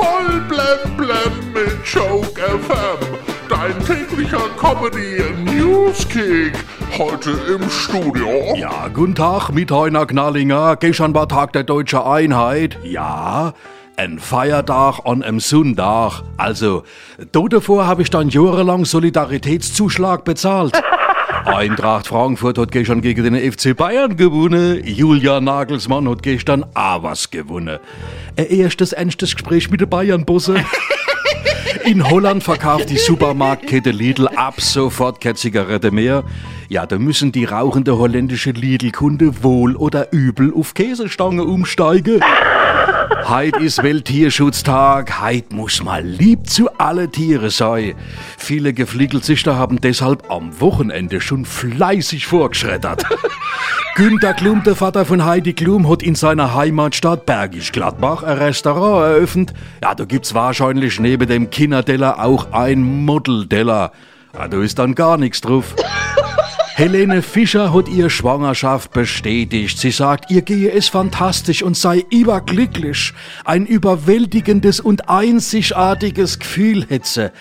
Voll blem blem mit Joke FM. Dein täglicher Comedy Newskick. Heute im Studio. Ja, guten Tag, mit Heiner Knallinger. Gestern war Tag der Deutschen Einheit. Ja, ein Feiertag an einem Sonntag. Also, da davor habe ich dann jahrelang Solidaritätszuschlag bezahlt. Eintracht Frankfurt hat gestern gegen den FC Bayern gewonnen. Julia Nagelsmann hat gestern auch was gewonnen. Ein erstes ernstes Gespräch mit den Bayern-Busse. In Holland verkauft die Supermarktkette Lidl ab sofort keine Zigarette mehr. Ja, da müssen die rauchende holländische Lidl-Kunde wohl oder übel auf Käsestange umsteigen. Heit ist Welttierschutztag, heit muss mal lieb zu alle Tiere sein. Viele Gefliegelzüchter haben deshalb am Wochenende schon fleißig vorgeschreddert. Günter Klum, der Vater von Heidi Klum, hat in seiner Heimatstadt Bergisch Gladbach ein Restaurant eröffnet. Ja, da gibt's wahrscheinlich neben dem Kinderdeller auch ein Modeldeller. Ja, da ist dann gar nichts drauf. Helene Fischer hat ihre Schwangerschaft bestätigt. Sie sagt, ihr gehe es fantastisch und sei überglücklich. Ein überwältigendes und einzigartiges Gefühl hätte sie.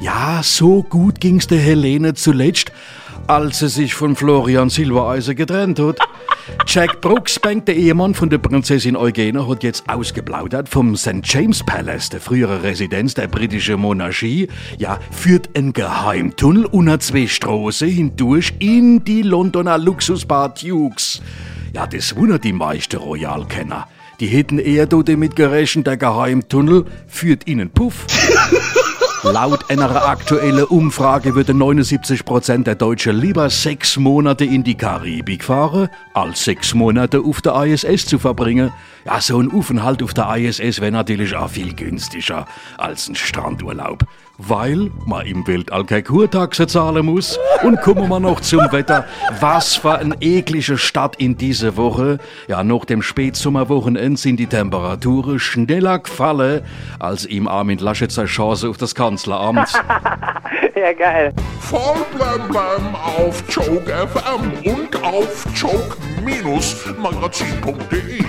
Ja, so gut ging's der Helene zuletzt, als sie sich von Florian Silbereisen getrennt hat. Jack Brooksbank, der Ehemann von der Prinzessin Eugenie, hat jetzt ausgeplaudert vom St. James Palace, der frühere Residenz der britischen Monarchie. Ja, führt ein Geheimtunnel unter zwei Straßen hindurch in die Londoner Luxusbar Dukes. Ja, das wundert die meisten Royalkenner. Die hätten eher damit gerechnet, der Geheimtunnel führt ihnen Puff. Laut einer aktuellen Umfrage würden 79% der Deutschen lieber sechs Monate in die Karibik fahren, als sechs Monate auf der ISS zu verbringen. Ja, so ein Aufenthalt auf der ISS wäre natürlich auch viel günstiger als ein Strandurlaub. Weil man im Weltall keine Kurtaxe zahlen muss. Und kommen wir noch zum Wetter. Was für eine eklige Stadt in dieser Woche. Ja, nach dem Spätsommerwochenende sind die Temperaturen schneller gefallen als im Armin Laschetzer Chance auf das Kanzleramt. Ja, geil. Voll blem blem auf Joke FM und auf joke-magazin.de.